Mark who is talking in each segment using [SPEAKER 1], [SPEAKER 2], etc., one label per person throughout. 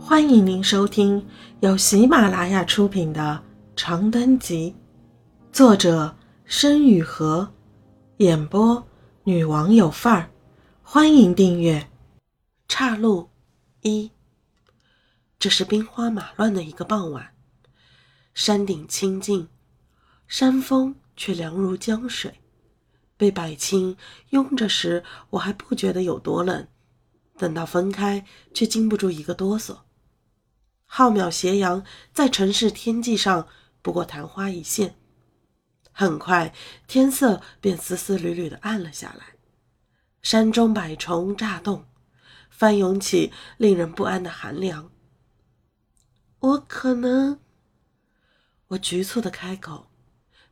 [SPEAKER 1] 欢迎您收听由喜马拉雅出品的《长灯集》，作者申雨禾，演播女王有范儿。欢迎订阅。岔路一，这是兵荒马乱的一个傍晚，山顶清静，山峰却凉如江水。被百青拥着时，我还不觉得有多冷，等到分开，却禁不住一个哆嗦。浩渺斜阳在城市天际上不过昙花一现，很快天色便丝丝缕缕的暗了下来。山中百虫乍动，翻涌起令人不安的寒凉。我可能……我局促的开口，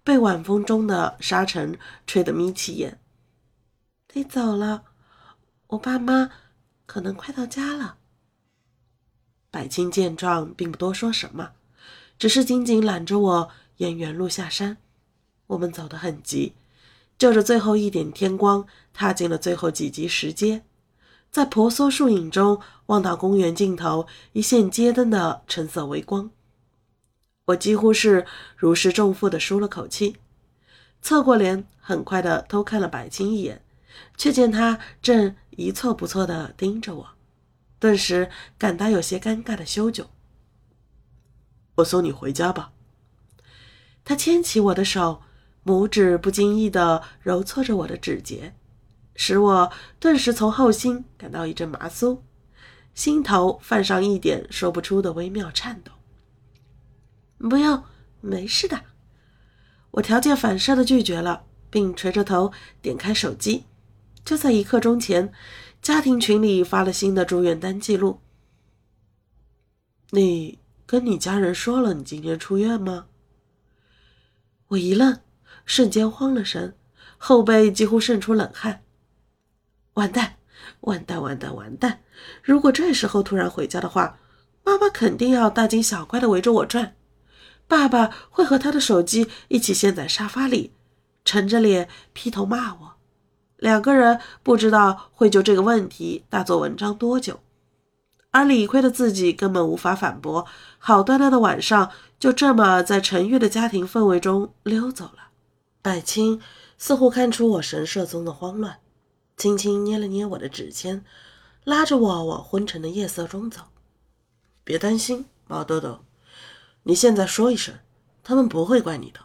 [SPEAKER 1] 被晚风中的沙尘吹得眯起眼。得走了，我爸妈可能快到家了。百青见状，并不多说什么，只是紧紧揽着我沿原路下山。我们走得很急，就着最后一点天光，踏进了最后几级石阶，在婆娑树影中望到公园尽头一线街灯的橙色微光。我几乎是如释重负地舒了口气，侧过脸，很快地偷看了百青一眼，却见他正一错不错地盯着我。顿时感到有些尴尬的羞窘。我送你回家吧。他牵起我的手，拇指不经意地揉搓着我的指节，使我顿时从后心感到一阵麻酥，心头泛上一点说不出的微妙颤抖。不要，没事的。我条件反射的拒绝了，并垂着头点开手机。就在一刻钟前。家庭群里发了新的住院单记录。你跟你家人说了你今天出院吗？我一愣，瞬间慌了神，后背几乎渗出冷汗。完蛋，完蛋，完蛋，完蛋！如果这时候突然回家的话，妈妈肯定要大惊小怪的围着我转，爸爸会和他的手机一起陷在沙发里，沉着脸劈头骂我。两个人不知道会就这个问题大做文章多久，而理亏的自己根本无法反驳。好端端的晚上就这么在沉郁的家庭氛围中溜走了。百青似乎看出我神色中的慌乱，轻轻捏了捏我的指尖，拉着我往昏沉的夜色中走。别担心，毛豆豆，你现在说一声，他们不会怪你的。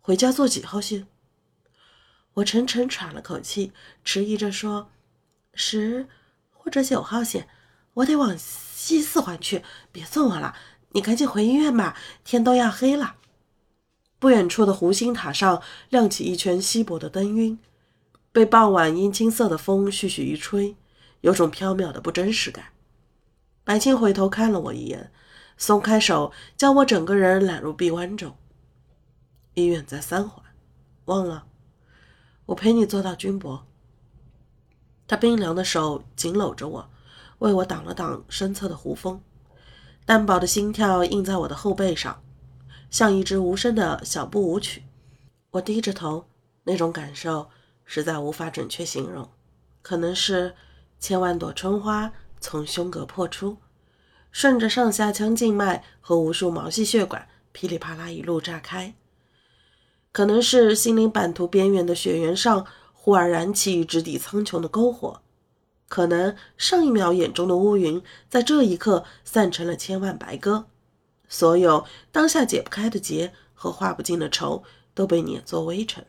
[SPEAKER 1] 回家坐几号线？我沉沉喘了口气，迟疑着说：“十或者九号线，我得往西四环去，别送我了。你赶紧回医院吧，天都要黑了。”不远处的湖心塔上亮起一圈稀薄的灯晕，被傍晚阴青色的风徐徐一吹，有种飘渺的不真实感。白青回头看了我一眼，松开手，将我整个人揽入臂弯中。医院在三环，忘了。我陪你坐到军博。他冰凉的手紧搂着我，为我挡了挡身侧的胡风，单薄的心跳印在我的后背上，像一支无声的小步舞曲。我低着头，那种感受实在无法准确形容，可能是千万朵春花从胸膈破出，顺着上下腔静脉和无数毛细血管噼里啪啦一路炸开。可能是心灵版图边缘的雪原上忽而燃起直抵苍穹的篝火，可能上一秒眼中的乌云在这一刻散成了千万白鸽，所有当下解不开的结和化不尽的愁都被碾作微尘，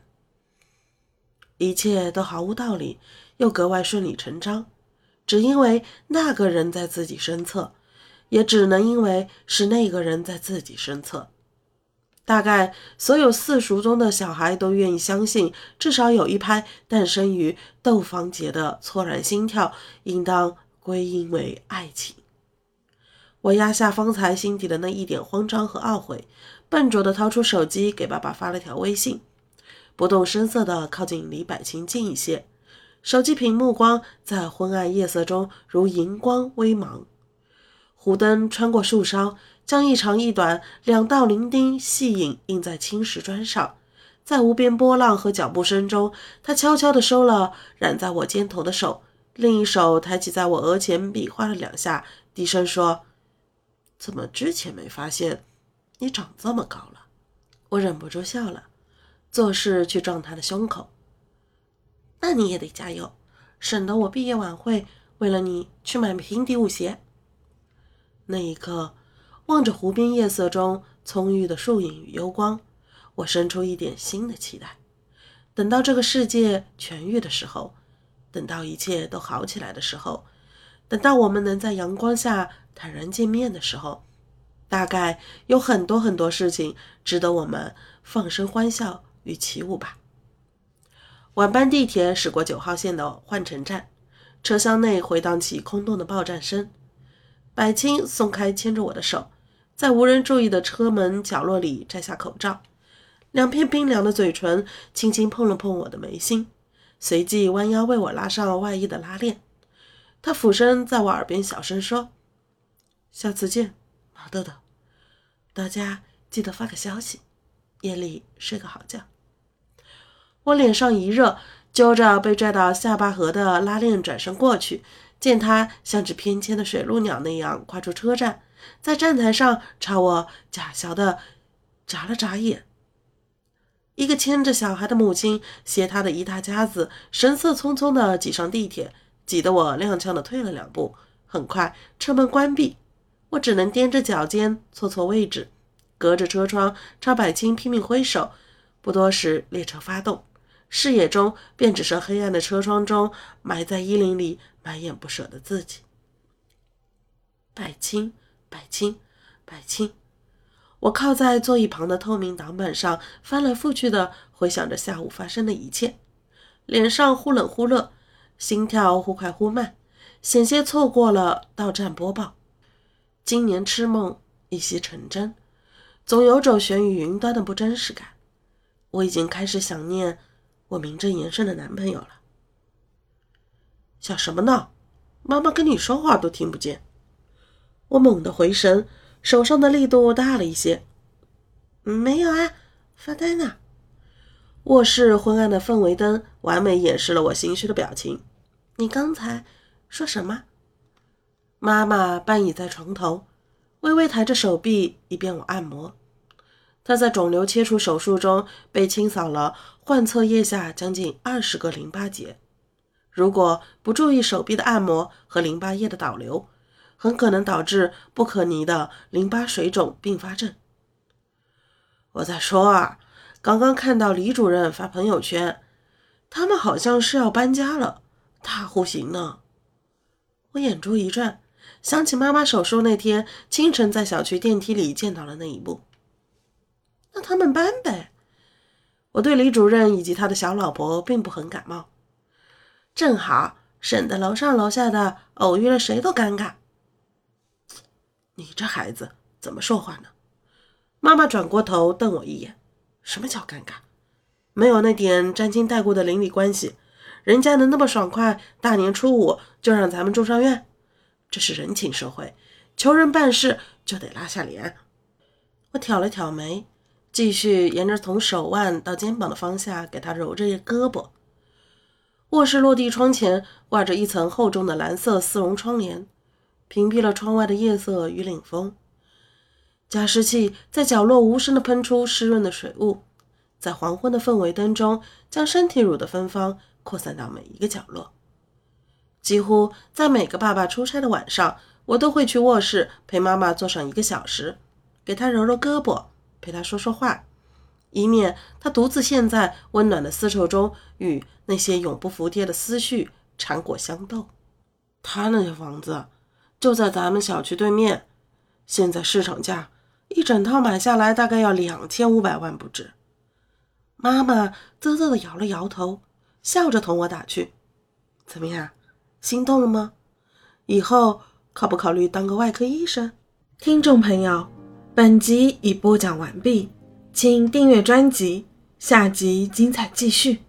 [SPEAKER 1] 一切都毫无道理，又格外顺理成章，只因为那个人在自己身侧，也只能因为是那个人在自己身侧。大概所有四俗中的小孩都愿意相信，至少有一拍诞生于窦房节的错然心跳，应当归因为爱情。我压下方才心底的那一点慌张和懊悔，笨拙地掏出手机给爸爸发了条微信，不动声色地靠近李百清近一些，手机屏幕光在昏暗夜色中如荧光微芒，湖灯穿过树梢。将一长一短两道伶仃细影印在青石砖上，在无边波浪和脚步声中，他悄悄地收了染在我肩头的手，另一手抬起，在我额前比划了两下，低声说：“怎么之前没发现你长这么高了？我忍不住笑了，做事去撞他的胸口。那你也得加油，省得我毕业晚会为了你去买平底舞鞋。那一刻，望着湖边夜色中葱郁的树影与幽光，我生出一点新的期待。等到这个世界痊愈的时候，等到一切都好起来的时候，等到我们能在阳光下坦然见面的时候，大概有很多很多事情值得我们放声欢笑与起舞吧。晚班地铁驶过九号线的换乘站，车厢内回荡起空洞的报站声。百青松开牵着我的手，在无人注意的车门角落里摘下口罩。两片冰凉的嘴唇轻轻碰了碰我的眉心，随即弯腰为我拉上外衣的拉链。他俯身在我耳边小声说：“下次见，毛豆豆。大家记得发个消息，夜里睡个好觉。”我脸上一热，揪着被拽到下巴颏的拉链转身过去，见他像只翩跹的水陆鸟那样跨出车站，在站台上朝我假笑的眨了眨眼。一个牵着小孩的母亲携她的一大家子，神色匆匆地挤上地铁，挤得我踉跄地退了两步。很快，车门关闭，我只能踮着脚尖错错位置，隔着车窗朝百青拼命挥手。不多时，列车发动，视野中便只剩黑暗的车窗中埋在衣领里满眼不舍的自己。百青，百青，百青。我靠在座椅旁的透明挡板上，翻来覆去的回想着下午发生的一切，脸上忽冷忽热，心跳忽快忽慢，险些错过了到站播报。今年痴梦一夕成真，总有种悬于云端的不真实感。我已经开始想念我名正言顺的男朋友了。想什么呢？妈妈跟你说话都听不见。我猛地回神。手上的力度大了一些，没有啊，发呆呢。卧室昏暗的氛围灯完美掩饰了我心虚的表情。你刚才说什么？妈妈半倚在床头，微微抬着手臂，以便我按摩。她在肿瘤切除手术中被清扫了患侧腋下将近二十个淋巴结，如果不注意手臂的按摩和淋巴液的导流。很可能导致不可逆的淋巴水肿并发症。我在说啊，刚刚看到李主任发朋友圈，他们好像是要搬家了，大户型呢。我眼珠一转，想起妈妈手术那天清晨在小区电梯里见到了那一幕。那他们搬呗。我对李主任以及他的小老婆并不很感冒，正好省得楼上楼下的偶遇了谁都尴尬。你这孩子怎么说话呢？妈妈转过头瞪我一眼。什么叫尴尬？没有那点沾亲带故的邻里关系，人家能那么爽快，大年初五就让咱们住上院？这是人情社会，求人办事就得拉下脸。我挑了挑眉，继续沿着从手腕到肩膀的方向给他揉着胳膊。卧室落地窗前挂着一层厚重的蓝色丝绒窗帘。屏蔽了窗外的夜色与凛风，加湿器在角落无声地喷出湿润的水雾，在黄昏的氛围灯中，将身体乳的芬芳扩散到每一个角落。几乎在每个爸爸出差的晚上，我都会去卧室陪妈妈坐上一个小时，给她揉揉胳膊，陪她说说话，以免她独自陷在温暖的丝绸中，与那些永不服帖的思绪缠裹相斗。他那些房子。就在咱们小区对面，现在市场价一整套买下来大概要两千五百万不止。妈妈啧啧的摇了摇头，笑着同我打趣：“怎么样，心动了吗？以后考不考虑当个外科医生？”听众朋友，本集已播讲完毕，请订阅专辑，下集精彩继续。